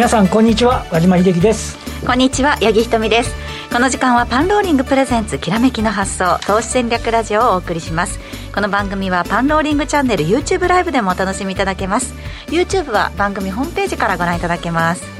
皆さんこんにちは。和島秀樹です。こんにちは八木ひとみです。この時間はパンローリングプレゼンツきらめきの発想投資戦略ラジオをお送りします。この番組はパンローリングチャンネル YouTube ライブでもお楽しみいただけます。YouTube は番組ホームページからご覧いただけます。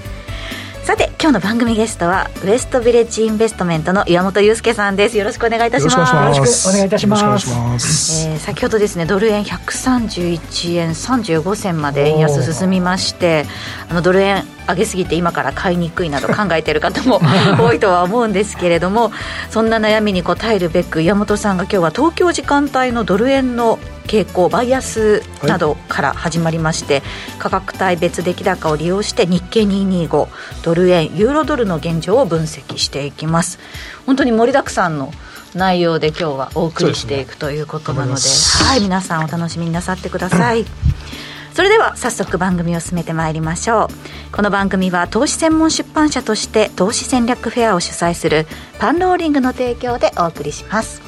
さて今日の番組ゲストはウエストビレッジインベストメントの岩本裕介さんです。よろしくお願いいたします。よろしくお願いいたします。えー、先ほどですねドル円131円35銭まで円安進みましてあのドル円上げすぎて今から買いにくいなど考えている方も 多いとは思うんですけれどもそんな悩みに応えるべく岩本さんが今日は東京時間帯のドル円の傾向バイアスなどから始まりまして、はい、価格帯別出来高を利用して日経225ドル円ユーロドルの現状を分析していきます。本当に盛りだくさんの内容で今日はお送りしていくということなので、ね、はい皆さんお楽しみになさってください。それでは早速番組を進めてまいりましょう。この番組は投資専門出版社として投資戦略フェアを主催するパンローリングの提供でお送りします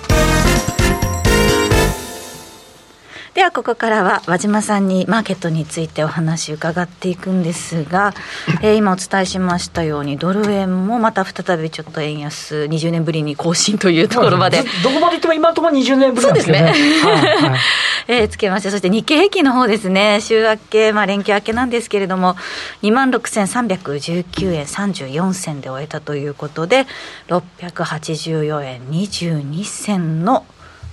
ではここからは和島さんにマーケットについてお話伺っていくんですが、えー、今お伝えしましたようにドル円もまた再びちょっと円安20年ぶりに更新というところまで。どこまでいっても今のところ20年ぶりなんですね。はいはい、えー、つけましてそして日経平均の方ですね。週明け、まあ、連休明けなんですけれども2万6319円34銭で終えたということで684円22銭の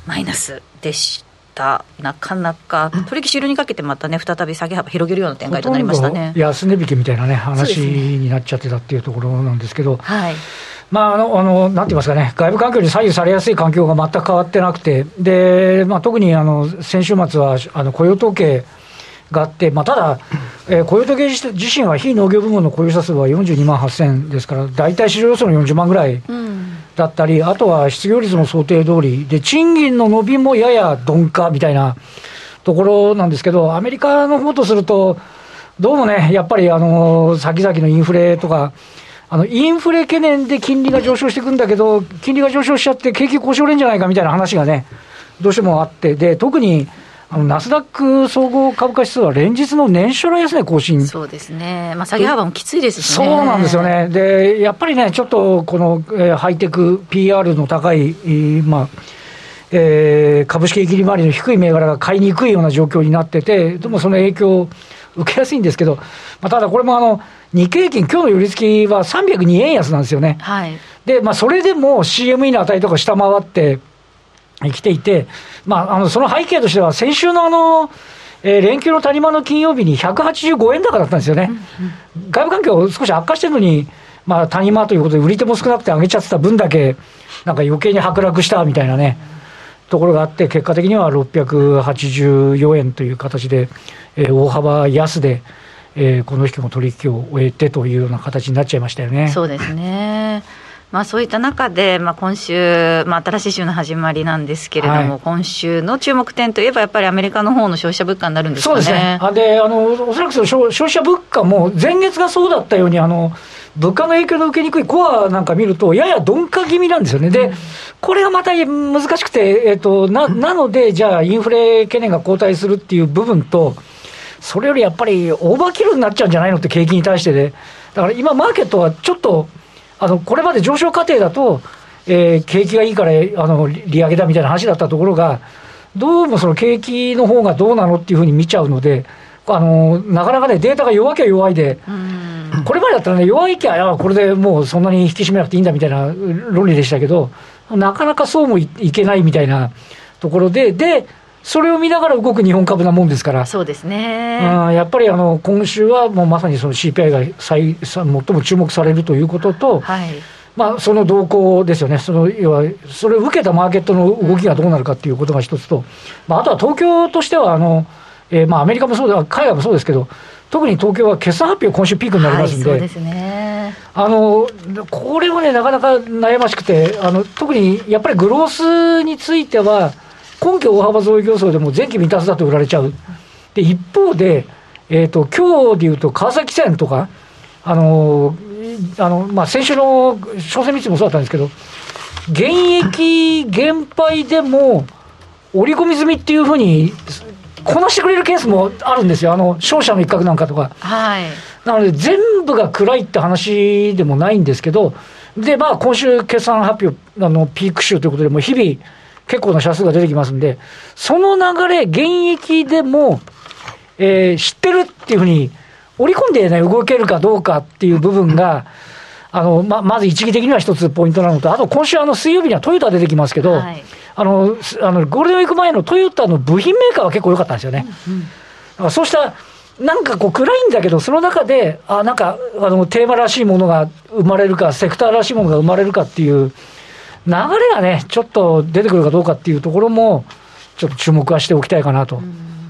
マイナスでしたた、なかなか、取引終了にかけてまたね、再び下げ幅広げるような展開となりましたね。安値引きみたいなね、話になっちゃってたっていうところなんですけど。はい。まあ、あの、あの、なんて言いますかね、外部環境に左右されやすい環境が全く変わってなくて、で、まあ、特に、あの、先週末は、あの、雇用統計があって、まあ、ただ、えー、雇用統計自身は非農業部門の雇用者数は42万8000ですから、大体市場予想の40万ぐらいだったり、あとは失業率も想定通りで、賃金の伸びもやや鈍化みたいなところなんですけど、アメリカの方とすると、どうもね、やっぱりあの先々のインフレとか、あのインフレ懸念で金利が上昇していくんだけど、金利が上昇しちゃって、景気故障れんじゃないかみたいな話がね、どうしてもあって、で特にあのナスダック総合株価指数は連日の年初来安値更新。そうですね、まあ、下げ幅もきついですしね。そうなんですよね、でやっぱりね、ちょっとこの、えー、ハイテク PR の高い、まあえー、株式切り回りの低い銘柄が買いにくいような状況になってて、でもその影響を受けやすいんですけど、まあ、ただこれもあの日経平均、今日の寄り付きは302円安なんですよね。はい、で、まあ、それでも CME の値とか下回って、来ていて、まあ、あのその背景としては、先週のあの、えー、連休の谷間の金曜日に185円高だったんですよね。外部環境少し悪化してるのに、まあ、谷間ということで、売り手も少なくて上げちゃってた分だけ、なんか余計に剥落したみたいなね、ところがあって、結果的には684円という形で、えー、大幅安で、えー、この引きも取引を終えてというような形になっちゃいましたよね。そうですね。まあ、そういった中で、まあ、今週、まあ、新しい週の始まりなんですけれども、はい、今週の注目点といえば、やっぱりアメリカの方の消費者物価になるんですかね。そうですねあであのおそらくその消費者物価も、前月がそうだったように、あの物価の影響の受けにくいコアなんか見ると、やや鈍化気味なんですよね。で、これがまた難しくて、えーと、ななので、じゃあ、インフレ懸念が後退するっていう部分と、それよりやっぱりオーバーキルになっちゃうんじゃないのって、景気に対してで、だから今、マーケットはちょっと、あのこれまで上昇過程だと、えー、景気がいいからあの利上げだみたいな話だったところが、どうもその景気の方がどうなのっていうふうに見ちゃうので、あのなかなかね、データが弱きゃ弱いで、これまでだったらね、弱いきゃ、これでもうそんなに引き締めなくていいんだみたいな論理でしたけど、なかなかそうもいけないみたいなところで、で、それを見ながら動く日本株なもんですから、そうですね、うん、やっぱりあの今週はもうまさにその CPI が最最も注目されるということと、はい。まあ、その動向ですよね、その要はそれを受けたマーケットの動きがどうなるかということが一つと、まあ、あとは東京としてはあの、えー、まあアメリカもそうだ、海外もそうですけど、特に東京は決算発表、今週ピークになりますんで、はい、そうですね、あのこれはね、なかなか悩ましくて、あの特にやっぱりグロースについては、今期大幅増益予想でも前期未達だと売られちゃう。で、一方で、えっ、ー、と、今日でいうと川崎線とか、あのあの、まあ、先週の商船三井もそうだったんですけど、現役減配でも、織り込み済みっていうふうに、こなしてくれるケースもあるんですよ、あの商社の一角なんかとか。はい、なので、全部が暗いって話でもないんですけど、で、まあ、今週、決算発表、あのピーク週ということで、もう日々、結構な社数が出てきますんで、その流れ、現役でも、えー、知ってるっていうふうに、織り込んで、ね、動けるかどうかっていう部分が、あのままず一義的には一つポイントなのと、あと今週、あの水曜日にはトヨタ出てきますけど、はい、あのあのゴールデンウィーク前のトヨタの部品メーカーは結構良かったんですよね。うんうん、そうしたなんかこう暗いんだけど、その中で、あなんかあのテーマらしいものが生まれるか、セクターらしいものが生まれるかっていう、流れがね、ちょっと出てくるかどうかっていうところも、ちょっと注目はしておきたいかなと。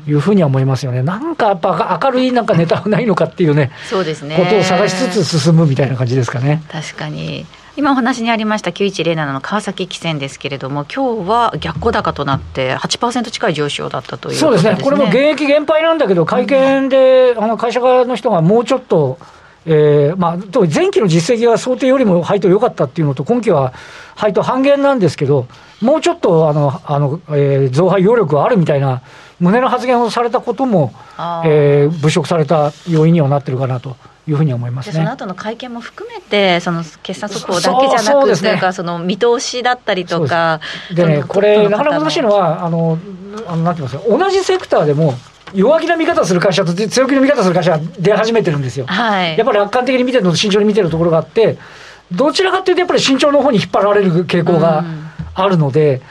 いうふうには思いますよね、なんかやっぱ明るいなんかネタはないのかっていうね、そうですね。ことを探しつつ進むみたいな感じですかね。確かに。今お話にありました9107の川崎汽船ですけれども、今日は逆行高となって、8%近い上昇だったという、ね、そうですね、これも現役減配なんだけど、会見で、あの会社側の人がもうちょっと、えーまあ、特に前期の実績が想定よりも配当良かったっていうのと、今期は配当半減なんですけど、もうちょっとあのあの、えー、増配余力があるみたいな、胸の発言をされたことも、えー、物色された要因にはなってるかなと。いうふうに思います、ね、その後の会見も含めて、その決算速報だけじゃなくて、ね、かその見通しだったりとか、でね、これ、なかなか難しいのは、あのあのなんて言いますか、同じセクターでも、弱気な見方する会社と強気な見方する会社が出始めてるんですよ。はい、やっぱり楽観的に見てるのと慎重に見てるところがあって、どちらかというと、やっぱり慎重の方に引っ張られる傾向があるので、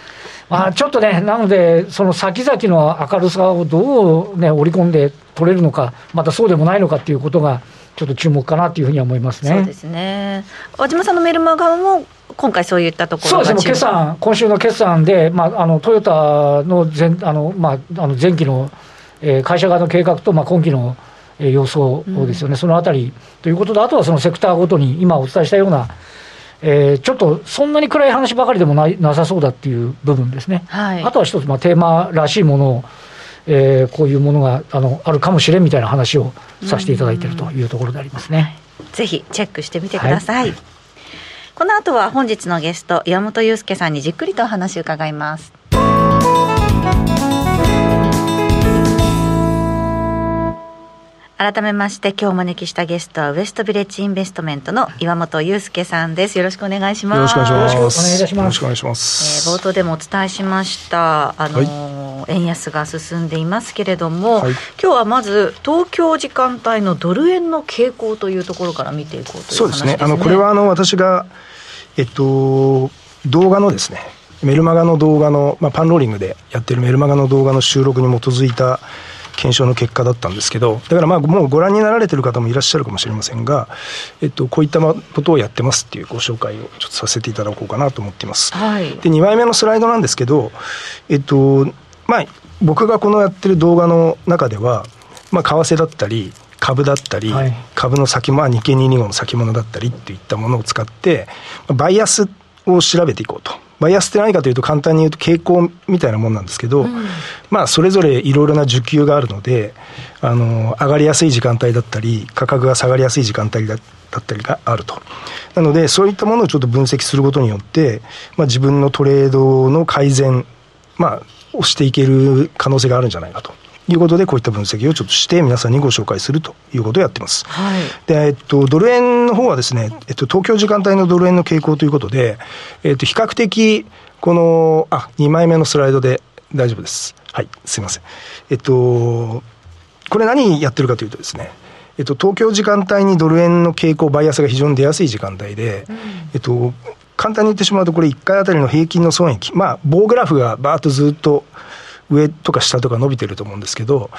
まあ、ちょっとね、なので、その先々の明るさをどう、ね、織り込んで取れるのか、またそうでもないのかっていうことが、ちょっと注目かなというふうには思いますね。そうですね。和島さんのメルマガも今回そういったところそうですね、決算、今週の決算で、まあ、あのトヨタの前あの、まあ、あの前期の、えー、会社側の計画と、まあ、今期の、えー、予想ですよね、うん、そのあたりということで、あとはそのセクターごとに、今お伝えしたような、えー、ちょっとそんなに暗い話ばかりでもないなさそうだっていう部分ですね。はい、あとは一つ、まあ、テーマらしいものをえー、こういうものがあのあるかもしれんみたいな話をさせていただいているというところでありますね。ぜひチェックしてみてください。はい、この後は本日のゲスト岩本裕介さんにじっくりとお話を伺います。改めまして今日お招きしたゲストはウエストビレッジインベストメントの岩本裕介さんです。よろしくお願いします。よろしくお願いします。よろしくお願いします。えー、冒頭でもお伝えしましたあのーはい、円安が進んでいますけれども、はい、今日はまず東京時間帯のドル円の傾向というところから見ていこうという、ね、そうですね。あのこれはあの私がえっと動画のですねメルマガの動画の、まあ、パンローリングでやってるメルマガの動画の収録に基づいた検証の結果だったんですけど、だからまあもうご覧になられてる方もいらっしゃるかもしれませんが、えっと、こういったことをやってますっていうご紹介をちょっとさせていただこうかなと思っています。はい、で、2枚目のスライドなんですけど、えっと、まあ、僕がこのやってる動画の中では、まあ、為替だったり、株だったり、はい、株の先物、日経225の先物だったりっていったものを使って、バイアスを調べていこうと。バイアスって何かというと簡単に言うと傾向みたいなもんなんですけど、うん、まあそれぞれいろいろな需給があるのであの上がりやすい時間帯だったり価格が下がりやすい時間帯だったりがあるとなのでそういったものをちょっと分析することによって、まあ、自分のトレードの改善、まあ、をしていける可能性があるんじゃないかと。いうことで、こういった分析をちょっとして皆さんにご紹介するということをやってます。はい、で、えっと、ドル円の方はですね、えっと、東京時間帯のドル円の傾向ということで、えっと、比較的、この、あ、2枚目のスライドで大丈夫です。はい、すいません。えっと、これ何やってるかというとですね、えっと、東京時間帯にドル円の傾向、バイアスが非常に出やすい時間帯で、うん、えっと、簡単に言ってしまうと、これ1回あたりの平均の損益、まあ、棒グラフがバーッとずっと上とか下とか伸びてると思うんですけど、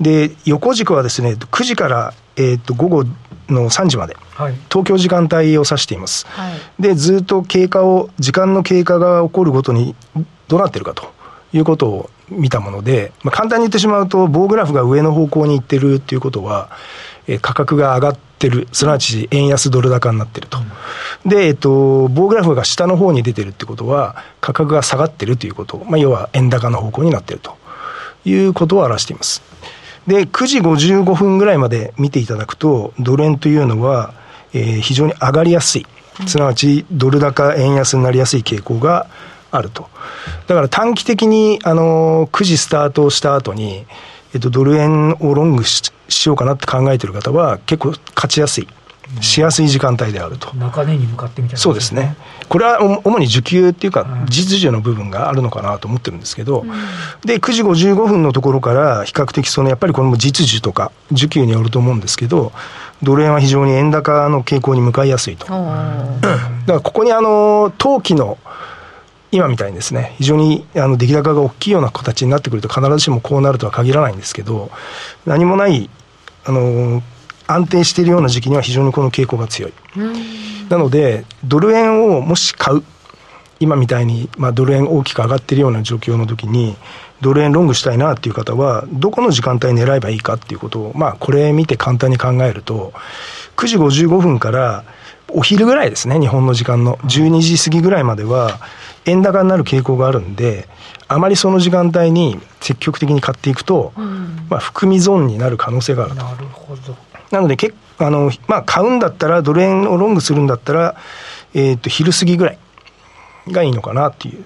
で、横軸はですね、9時から、えー、と午後の3時まで、はい、東京時間帯を指しています。はい、で、ずっと経過を、時間の経過が起こるごとにどうなってるかということを見たもので、まあ、簡単に言ってしまうと、棒グラフが上の方向に行ってるっていうことは、え価格が上がってる、すなわち円安ドル高になってると。で、えっと、棒グラフが下の方に出てるってことは、価格が下がってるということ、まあ、要は円高の方向になってるということを表しています。で、9時55分ぐらいまで見ていただくと、ドル円というのは、えー、非常に上がりやすい。すなわち、ドル高円安になりやすい傾向があると。だから短期的に、あの、9時スタートした後に、えっと、ドル円をロングししようかなって考えてる方は、結構勝ちやすい。しやすい時間帯であると。中値に向かってみたいな、そうですね。これは主に需給っていうか、実需の部分があるのかなと思ってるんですけど、うん、で、9時55分のところから比較的その、やっぱりこれも実需とか需給によると思うんですけど、ドル円は非常に円高の傾向に向かいやすいと。だからここにあの、投機の今みたいにですね、非常にあの出来高が大きいような形になってくると、必ずしもこうなるとは限らないんですけど、何もない、あの、安定しているような時期には非常にこの傾向が強い。なので、ドル円をもし買う、今みたいに、まあ、ドル円大きく上がっているような状況の時に、ドル円ロングしたいなっていう方は、どこの時間帯狙えばいいかっていうことを、まあ、これ見て簡単に考えると、9時55分からお昼ぐらいですね、日本の時間の12時過ぎぐらいまでは、円高になる傾向があるんで、あまりその時間帯に積極的に買っていくと、うん、まあ、含み損になる可能性があると。なるほどなのでけあの、まあ、買うんだったら、ドル円をロングするんだったら、えー、と昼過ぎぐらいがいいのかなっていう。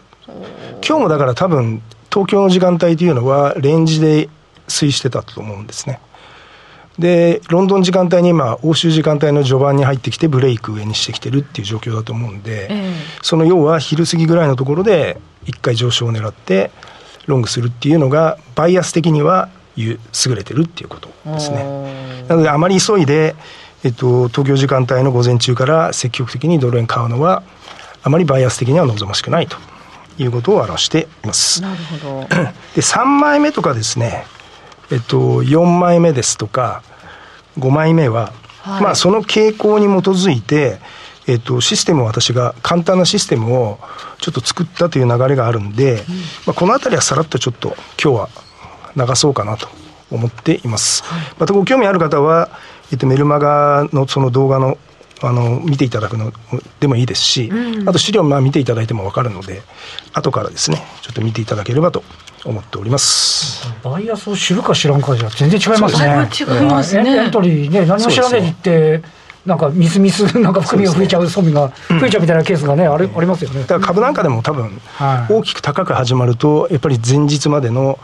今日もだから多分、東京の時間帯というのは、レンジで推移してたと思うんですね。で、ロンドン時間帯に今、欧州時間帯の序盤に入ってきて、ブレイク上にしてきてるっていう状況だと思うんで、えー、その要は昼過ぎぐらいのところで、一回上昇を狙って、ロングするっていうのが、バイアス的には優れてるっていうことですね。なので、あまり急いで、えっと、東京時間帯の午前中から積極的にドル円買うのは、あまりバイアス的には望ましくないということを表しています。なるほど。で、3枚目とかですね、えっと、4枚目ですとか、5枚目は、はい、まあ、その傾向に基づいて、えっと、システムを私が簡単なシステムをちょっと作ったという流れがあるんで、うん、まあ、この辺りはさらっとちょっと今日は流そうかなと思っています。はい、またご興味ある方は、えっと、メルマガのその動画のあの見ていただくのでもいいですし、うん、あと資料まあ見ていただいても分かるので後からですねちょっと見ていただければと思っております。バイアスを知るか知らんかじゃ全然違いますね。違いますね、エントリーね何も知らないってなんかみすみすなんか含みが増えちゃう、損が増えちゃうみたいなケースがね、あれありますよね。だから株なんかでも多分、大きく高く始まると、やっぱり前日までの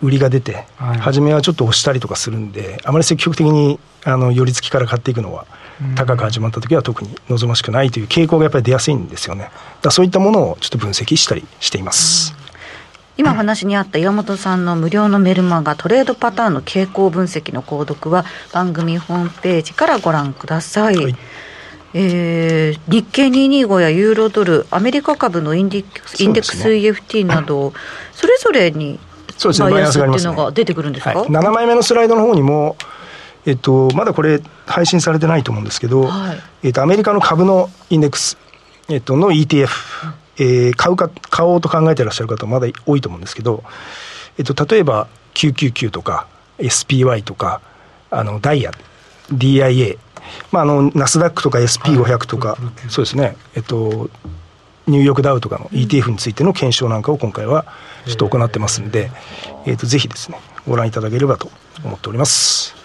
売りが出て、はい、初めはちょっと押したりとかするんで、あまり積極的にあの寄り付きから買っていくのは、高く始まった時は特に望ましくないという傾向がやっぱり出やすいんですよね。だそういったものをちょっと分析したりしています。今話にあった岩本さんの無料のメルマガトレードパターンの傾向分析の購読は番組ホームページからご覧ください。はい。えー、日経225やユーロドル、アメリカ株のインデックス,、インデックス EFT など、それぞれにそうですね、バイアスがあります、ね、が出てくるんですか、はい、7枚目のスライドの方にも、えっと、まだこれ、配信されてないと思うんですけど、はい、えっと、アメリカの株のインデックス、えっと、の ETF、えー、買うか、買おうと考えてらっしゃる方、まだ多いと思うんですけど、えっと、例えば、999とか、SPY とか、あの、ダイヤ、DIA、まあ、あの、ナスダックとか SP500 とか、そうですね、えっと、ニューヨークダウとかの ETF についての検証なんかを今回はちょっと行ってますんで、えー、とぜひですねご覧いただければと思っております。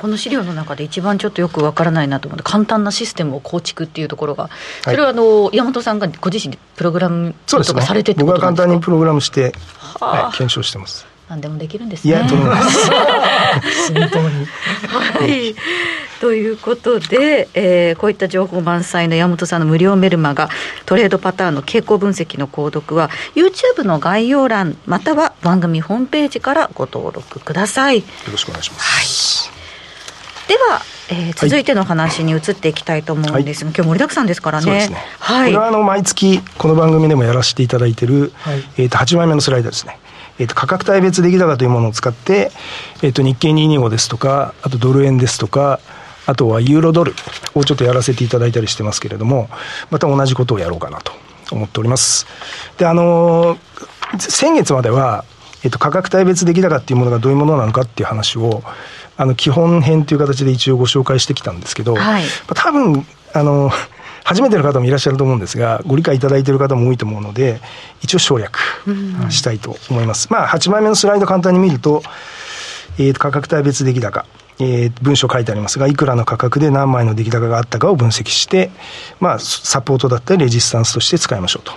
この資料の中で一番ちょっとよくわからないなと思って簡単なシステムを構築っていうところがそれはあの、山本さんがご自身でプログラムとかされてってですか、僕は簡単にプログラムして、はい、検証してます。何でもできるんですね。いや、と思います。本当に。はい。ということで、えー、こういった情報満載の山本さんの無料メルマガトレードパターンの傾向分析の購読は YouTube の概要欄または番組ホームページからご登録ください。よろしくお願いします。はい、ではえー、続いての話に移っていきたいと思うんですが、はい、今日盛りだくさんですからね。ねはい、これはあの毎月この番組でもやらせていただいている、はい、えー、と8枚目のスライドですね。えー、と価格帯別出来高というものを使って、えー、と日経225ですとか、あとドル円ですとか、あとはユーロドルをちょっとやらせていただいたりしてますけれども、また同じことをやろうかなと思っております。で、あのー、先月までは、えっと、価格帯別出来高っていうものがどういうものなのかっていう話を、あの、基本編という形で一応ご紹介してきたんですけど、はい、多分、あの、初めての方もいらっしゃると思うんですが、ご理解いただいている方も多いと思うので、一応省略したいと思います。まあ、8枚目のスライド簡単に見ると、えー、価格帯別出来高。えー、文章書いてありますが、いくらの価格で何枚の出来高があったかを分析して、まあ、サポートだったりレジスタンスとして使いましょうと。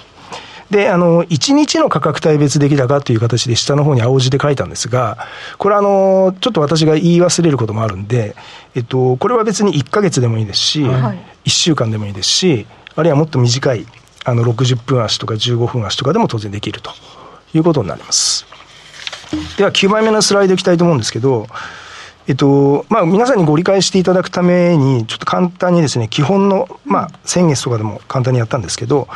で、あの、1日の価格帯別出来高という形で下の方に青字で書いたんですが、これあの、ちょっと私が言い忘れることもあるんで、えっと、これは別に1か月でもいいですし、はい、1週間でもいいですし、あるいはもっと短い、あの、60分足とか15分足とかでも当然できるということになります。では、9枚目のスライドいきたいと思うんですけど、えっと、まあ、皆さんにご理解していただくために、ちょっと簡単にですね、基本の、まあ、先月とかでも簡単にやったんですけど、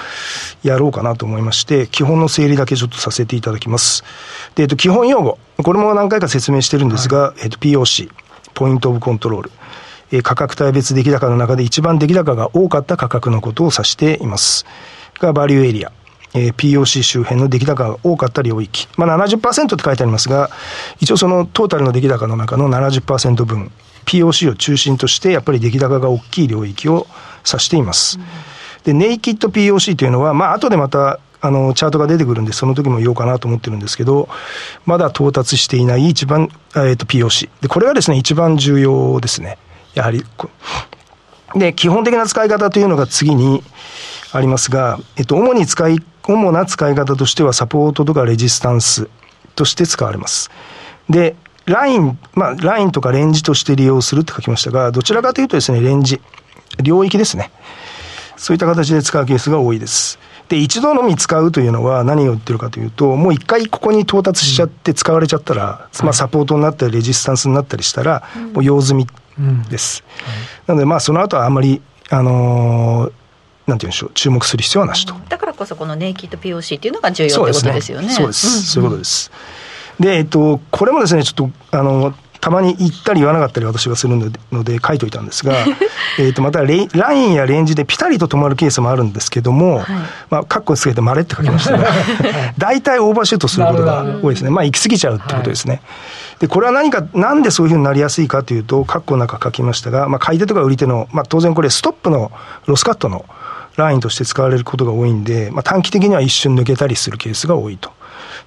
やろうかなと思いまして、基本の整理だけちょっとさせていただきます。で、えっと、基本用語。これも何回か説明してるんですが、はい、えっと、POC、ポイントオブコントロール。え価格帯別出来高の中で一番出来高が多かった価格のことを指しています。が、バリューエリア。えー、POC 周辺の出来高が多かった領域。まあ70%って書いてありますが、一応そのトータルの出来高の中の70%分、POC を中心としてやっぱり出来高が大きい領域を指しています。うん、で、ネイキッド POC というのは、まあ後でまたあの、チャートが出てくるんで、その時も言おうかなと思ってるんですけど、まだ到達していない一番、えっ、ー、と、POC。で、これがですね、一番重要ですね。やはり。で、基本的な使い方というのが次にありますが、えっと、主に使い主な使い方としてはサポートとかレジスタンスとして使われます。で、ライン、まあ、ラインとかレンジとして利用するって書きましたが、どちらかというとですね、レンジ、領域ですね。そういった形で使うケースが多いです。で、一度のみ使うというのは何を言ってるかというと、もう一回ここに到達しちゃって使われちゃったら、うん、まあサポートになったりレジスタンスになったりしたら、もう用済みです。うんはい、なのでまあその後はあんまり、あのーなんていうんでしょう、注目する必要はなしと。だからこそ、このネイキッド POC っていうのが重要ということですよね。そうです、そういうことです。で、えっと、これもですね、ちょっと、あの、たまに言ったり言わなかったり私がするので書いといたんですが えとまたレラインやレンジでピタリと止まるケースもあるんですけども、はい、まあ、カッコつけてまれって書きましたが 大体オーバーシュートすることが多いですね。まあ行き過ぎちゃうってことですね、はい、でこれは何かなんでそういうふうになりやすいかというとカッコの中書きましたが、まあ、買い手とか売り手の、まあ、当然これストップのロスカットのラインとして使われることが多いんで、まあ、短期的には一瞬抜けたりするケースが多いと。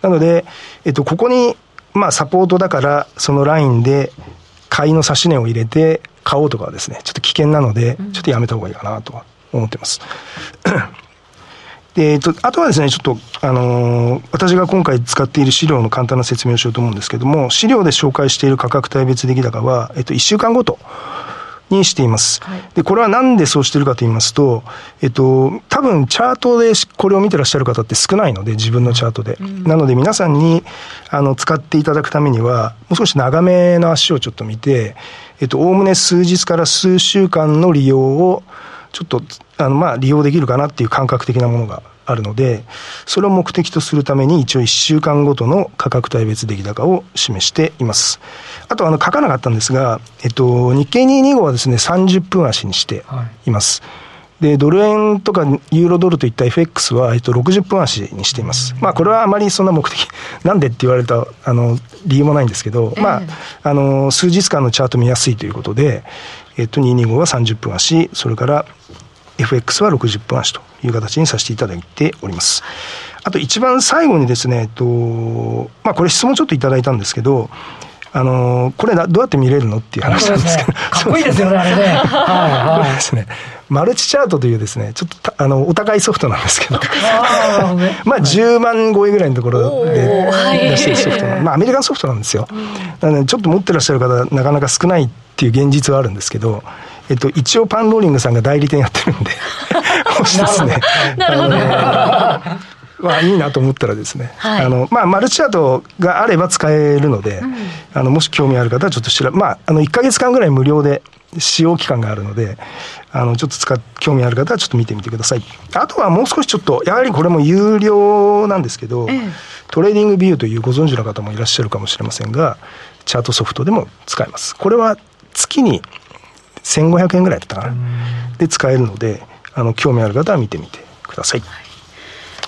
なので、えっと、ここに、まあ、サポートだから、そのラインで買いの指し値を入れて買おうとかはですね、ちょっと危険なので、ちょっとやめた方がいいかなとは思ってます。で、えっと、あとはですね、ちょっと、あのー、私が今回使っている資料の簡単な説明をしようと思うんですけども、資料で紹介している価格帯別出来高は、えっと、1週間ごとにしています。はい、で、これはなんでそうしてるかと言いますと、えっと、多分チャートでこれを見てらっしゃる方って少ないので、自分のチャートで。うん、なので皆さんに、あの、使っていただくためには、もう少し長めの足をちょっと見て、えっと、おおむね数日から数週間の利用を、ちょっと、あの、まあ、利用できるかなっていう感覚的なものがあるので、それを目的とするために一応1週間ごとの価格帯別出来高を示しています。あとあの書かなかったんですが、えっと、日経225はですね、30分足にしています。はいで、ドル円とかユーロドルといった FX は、えっと、60分足にしています。まあ、これはあまりそんな目的、なんでって言われた、あの、理由もないんですけど、まあ、あの、数日間のチャート見やすいということで、えっと、225は30分足、それから FX は60分足という形にさせていただいております。あと一番最後にですね、えっと、まあこれ質問ちょっといただいたんですけど、あのこれどうやって見れるのっていう話なんですけど、ね、かっこいいですよね、あれね。はいはい、ですね。マルチチャートというですね、ちょっとあのお高いソフトなんですけど、まあ10万超えぐらいのところで出してるソフトまあアメリカンソフトなんですよ。なのでちょっと持ってらっしゃる方なかなか少ないっていう現実はあるんですけど、えっと、一応パンローリングさんが代理店やってるんで、もしですね、なるほど。まあ、いいなと思ったらですね、はい、あのまあ、マルチチャートがあれば使えるので、うん、あのもし興味ある方はちょっと調べ、まあ、あの1か月間ぐらい無料で使用期間があるので、あのちょっと使興味ある方はちょっと見てみてください。あとはもう少しちょっと、やはりこれも有料なんですけど、ええ、トレーディングビューというご存知の方もいらっしゃるかもしれませんが、チャートソフトでも使えます。これは月に1500円ぐらいだったかな。で使えるので、あの、興味ある方は見てみてください。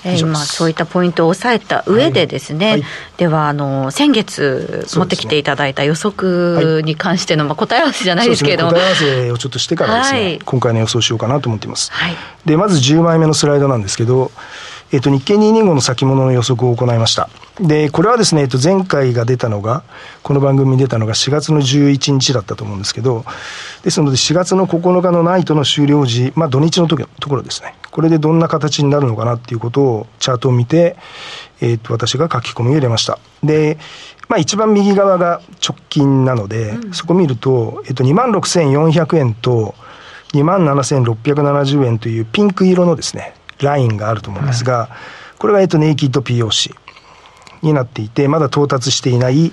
えー、今そういったポイントを押さえた上でですね、はい。はい、ではあの先月持ってきていただいた予測に関しての、まあ、答え合わせじゃないですけれども、ね、答え合わせをちょっとしてからですね、はい、今回の予想しようかなと思っています、でまず10枚目のスライドなんですけどえっと、日経225の先物の予測を行いました。で、これはですね、えっと、前回が出たのが、この番組に出たのが4月の11日だったと思うんですけど、ですので4月の9日のナイトの終了時、まあ土日の時ところですね。これでどんな形になるのかなっていうことを、チャートを見て、えっ、と、私が書き込みを入れました。で、まあ一番右側が直近なので、うん、そこ見ると、えっ、と、26,400円と、27,670円というピンク色のですね、ラインがあると思うんですが、はい、これが、えっと、ネイキッド POC になっていて、まだ到達していない、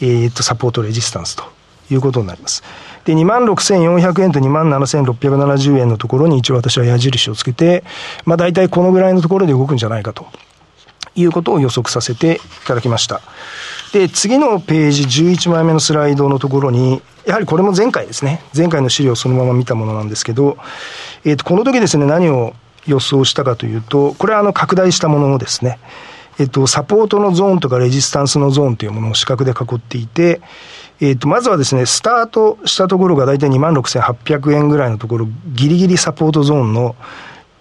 えっと、サポートレジスタンスということになります。で、26,400円と27,670円のところに一応私は矢印をつけて、まあ大体このぐらいのところで動くんじゃないかということを予測させていただきました。で、次のページ11枚目のスライドのところに、やはりこれも前回ですね、前回の資料をそのまま見たものなんですけど、えっ、ー、と、この時ですね、何を予想したかというと、これはあの拡大したもののですね、えっと、サポートのゾーンとかレジスタンスのゾーンというものを四角で囲っていて、えっと、まずはですね、スタートしたところが大体26,800円ぐらいのところ、ギリギリサポートゾーンの、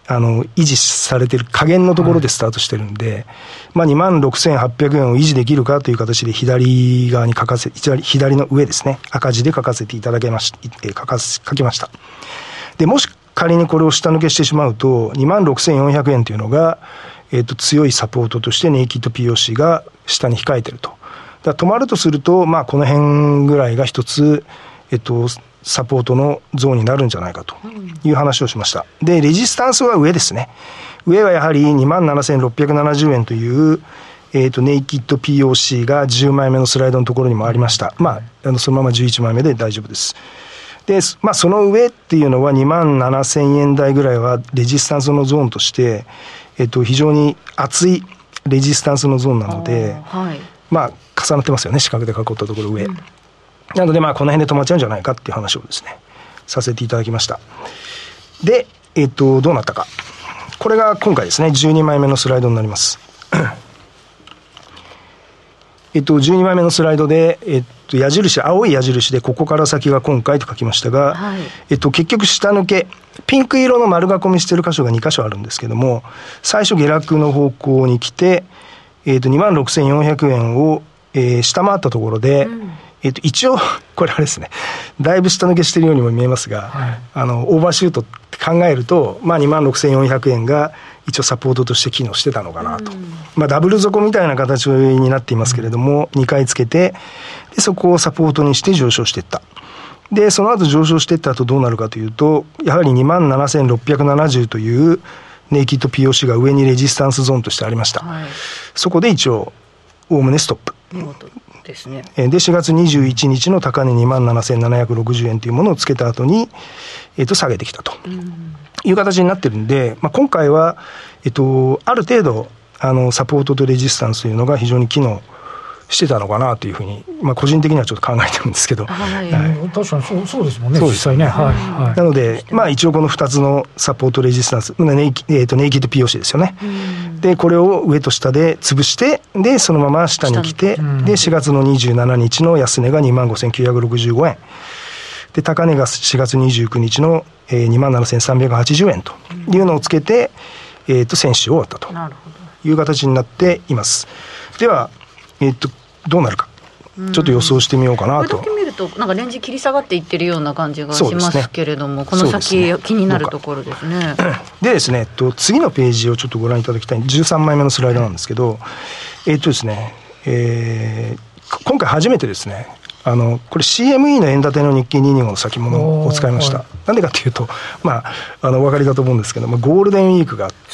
あの、維持されてる加減のところでスタートしてるんで、はい、まあ26,800円を維持できるかという形で左側に書かせ、左の上ですね、赤字で書かせていただけまし、え書か書きました。で、もし仮にこれを下抜けしてしまうと、26,400円というのが、えっ、と、強いサポートとしてネイキッド POC が下に控えてると。だ止まるとすると、まあ、この辺ぐらいが一つ、えっ、と、サポートのゾーンになるんじゃないかという話をしました。で、レジスタンスは上ですね。上はやはり27,670円という、えっ、ー、と、ネイキッド POC が10枚目のスライドのところにもありました。まあ、あのそのまま11枚目で大丈夫です。で、まあ、その上っていうのは2万7千円台ぐらいはレジスタンスのゾーンとして、えっと、非常に厚いレジスタンスのゾーンなので、はい、まあ、重なってますよね、四角で囲ったところ上。うん、なので、まあ、この辺で止まっちゃうんじゃないかっていう話をですね、させていただきました。で、えっと、どうなったか。これが今回ですね、12枚目のスライドになります。えっと、12枚目のスライドで、えっと、矢印、青い矢印で、ここから先が今回と書きましたが、はい、えっと、結局下抜け、ピンク色の丸囲みしてる箇所が2箇所あるんですけども、最初下落の方向に来て、えっと、26,400円を、えー、下回ったところで、うん、えっと、一応、これあれですね、だいぶ下抜けしてるようにも見えますが、はい、あの、オーバーシュートって考えると、まあ、26,400円が、一応サポートとして機能してたのかなと。うん、まあダブル底みたいな形になっていますけれども、2回つけて、で、そこをサポートにして上昇していった。で、その後上昇していった後どうなるかというと、やはり27,670というネイキッド POC が上にレジスタンスゾーンとしてありました。はい、そこで一応、おおむねストップ。ですね。で、4月21日の高値27,760円というものをつけた後に、えっ、ー、と、下げてきたと。うんいう形になってるんで、まあ、今回は、えっと、ある程度、あの、サポートとレジスタンスというのが非常に機能してたのかなというふうに、まあ、個人的にはちょっと考えてるんですけど、はい、はい、確かにそうそうですもんね、実際ね。はい。はい、なので、まあ、一応この2つのサポートレジスタンス、ネイキ,、えー、とネイキッド POC ですよね、で、これを上と下で潰して、で、そのまま下に来て、で、4月の27日の安値が2万5965円。で、高値が4月29日のえー、2万7380円というのをつけて、うん、えっ、ー、と、先週終わったという形になっています。では、えっ、ー、と、どうなるか。ちょっと予想してみようかなと。これだけ見ると、なんかレンジ切り下がっていってるような感じがしますけれども、ね、この先、ね、気になるところですね。でですね、えっと、次のページをちょっとご覧いただきたい、13枚目のスライドなんですけど、えっとですね、えー、今回初めてですね、あの、これ CME の円建ての日経225の先物を使いました。なんでかというと、まあ、あの、お分かりだと思うんですけど、まあ、ゴールデンウィークがあって、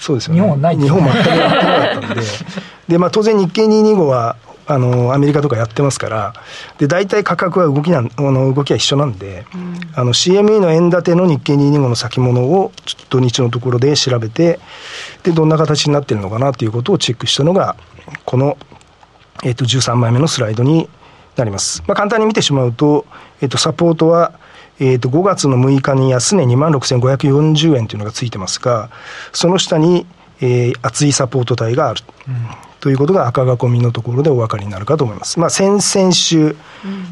そうですね。日本ない日本全くやってなかったんで、で、まあ、当然日経225は、あの、アメリカとかやってますから、で、大体価格は動きな、あの、動きは一緒なんで、うん、あの、CME の円建ての日経225の先物を、ちょっと土日のところで調べて、で、どんな形になってるのかなということをチェックしたのが、この、えっ、と、13枚目のスライドになります。まあ、簡単に見てしまうと、えっと、サポートは、えっと、5月の6日に安値2万6540円というのがついてますが、その下に、えー、厚いサポート帯がある。うんということが赤囲みのところでお分かりになるかと思います。まあ、先々週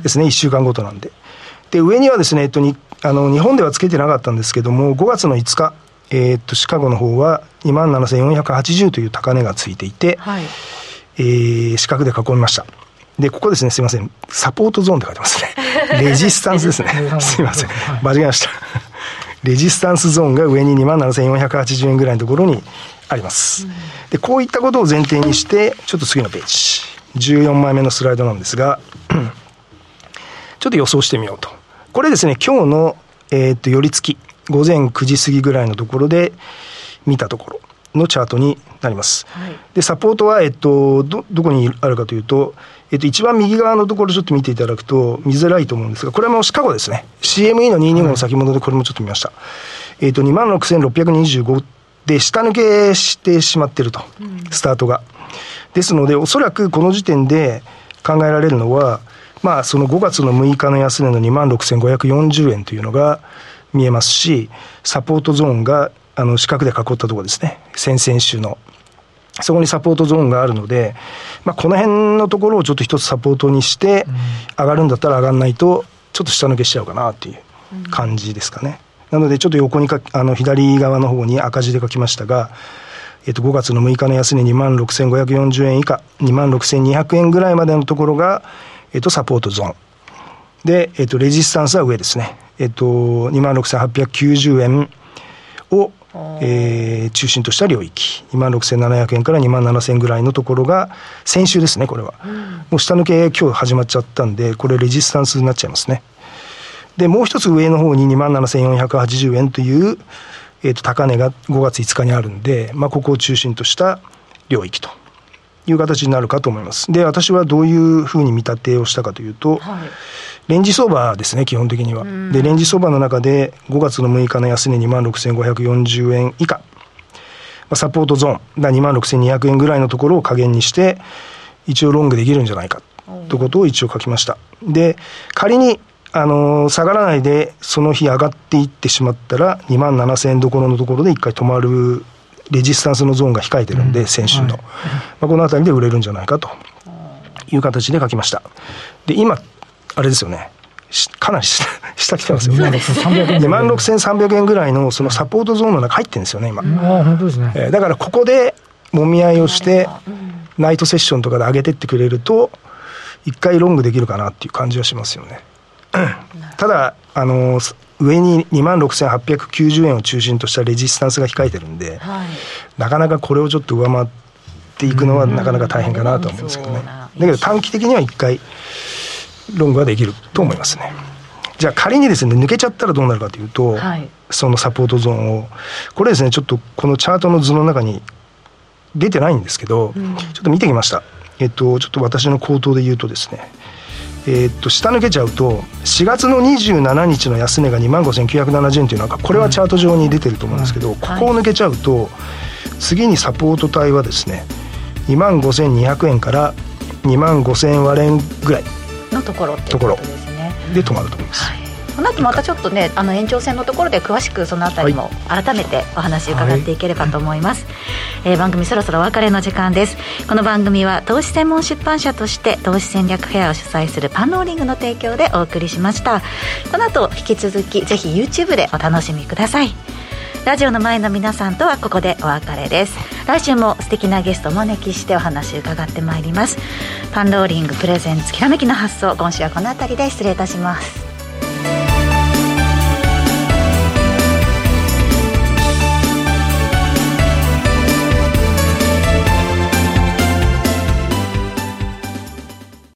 ですね、1週間ごとなんで。で、上にはですね、えっと、にあの日本ではつけてなかったんですけども、5月の5日、えー、っと、シカゴの方は2万7480という高値がついていて、はい、えー、四角で囲みました。で、ここですね、すいません。サポートゾーンって書いてますね。レジスタンスですね。すいません。間違えました。レジスタンスゾーンが上に2万7480円ぐらいのところにあります。で、こういったことを前提にして、ちょっと次のページ。14枚目のスライドなんですが、ちょっと予想してみようと。これですね、今日の、えー、っと、寄り付き、午前9時過ぎぐらいのところで見たところのチャートになります。はい、で、サポートは、えっと、ど、どこにあるかというと、えっと、一番右側のところちょっと見ていただくと見づらいと思うんですが、これはもうシカゴですね。CME の225の先物でこれもちょっと見ました。はい、えっと、26,625で下抜けしてしまってると、スタートが。ですので、おそらくこの時点で考えられるのは、まあ、その5月の6日の安値の26,540円というのが見えますし、サポートゾーンがあの四角で囲ったところですね、先々週の。そこにサポートゾーンがあるので、まあ、この辺のところをちょっと一つサポートにして、上がるんだったら上がらないと、ちょっと下抜けしちゃうかなっていう感じですかね。なので、ちょっと横にか、あの、左側の方に赤字で書きましたが、えっと、5月の6日の安値2万6540円以下、2万6200円ぐらいまでのところが、えっと、サポートゾーン。で、えっと、レジスタンスは上ですね。えっと、2万6890円を、えー、中心とした領域、2万6700円から2万7000円ぐらいのところが、先週ですね、これは。うん、もう下抜け今日始まっちゃったんで、これレジスタンスになっちゃいますね。で、もう一つ上の方に2万7480円という、えっ、ー、と、高値が5月5日にあるんで、まあ、ここを中心とした領域という形になるかと思います。で、私はどういうふうに見立てをしたかというと、はいレンジ相場ですね、基本的には。で、レンジ相場の中で、5月の6日の安値2万6540円以下、サポートゾーン、2万6200円ぐらいのところを加減にして、一応ロングできるんじゃないか、ということを一応書きました。で、仮に、あのー、下がらないで、その日上がっていってしまったら、2万7000円どころのところで一回止まるレジスタンスのゾーンが控えてるんで、先週の。はい、まあ、この辺りで売れるんじゃないかという形で書きました。で、今、あれですよね。かなり 下来てますよね。2万6300円ぐらいのそのサポートゾーンの中入ってるんですよね、今。あ本当ですね。えー、だからここでもみ合いをして、ナイトセッションとかで上げてってくれると、一回ロングできるかなっていう感じはしますよね。ただ、あの上に2万6890円を中心としたレジスタンスが控えてるんで、はい、なかなかこれをちょっと上回っていくのはなかなか大変かなと思うんですけどね。だけど短期的には一回、ロングはできると思いますね。じゃあ仮にですね抜けちゃったらどうなるかというと、はい、そのサポートゾーンをこれですねちょっとこのチャートの図の中に出てないんですけど、うん、ちょっと見てきました。えっとちょっと私の口頭で言うとですね。えー、っと下抜けちゃうと4月の27日の安値が2万5970円というのはこれはチャート上に出てると思うんですけど、うん、ここを抜けちゃうと次にサポート帯はですね2万5200円から2万5000円割れんぐらいのところとですね。で止まると思います、はいこの後またちょっとねあの延長戦のところで詳しくそのあたりも改めてお話伺っていければと思います、はい、えー、番組そろそろお別れの時間です。この番組は投資専門出版社として投資戦略フェアを主催するパンローリングの提供でお送りしました。この後引き続きぜひ YouTube でお楽しみください。ラジオの前の皆さんとはここでお別れです。来週も素敵なゲストをお招きしてお話伺ってまいります。パンローリングプレゼンツきらめきの発想。今週はこの辺りで失礼いたします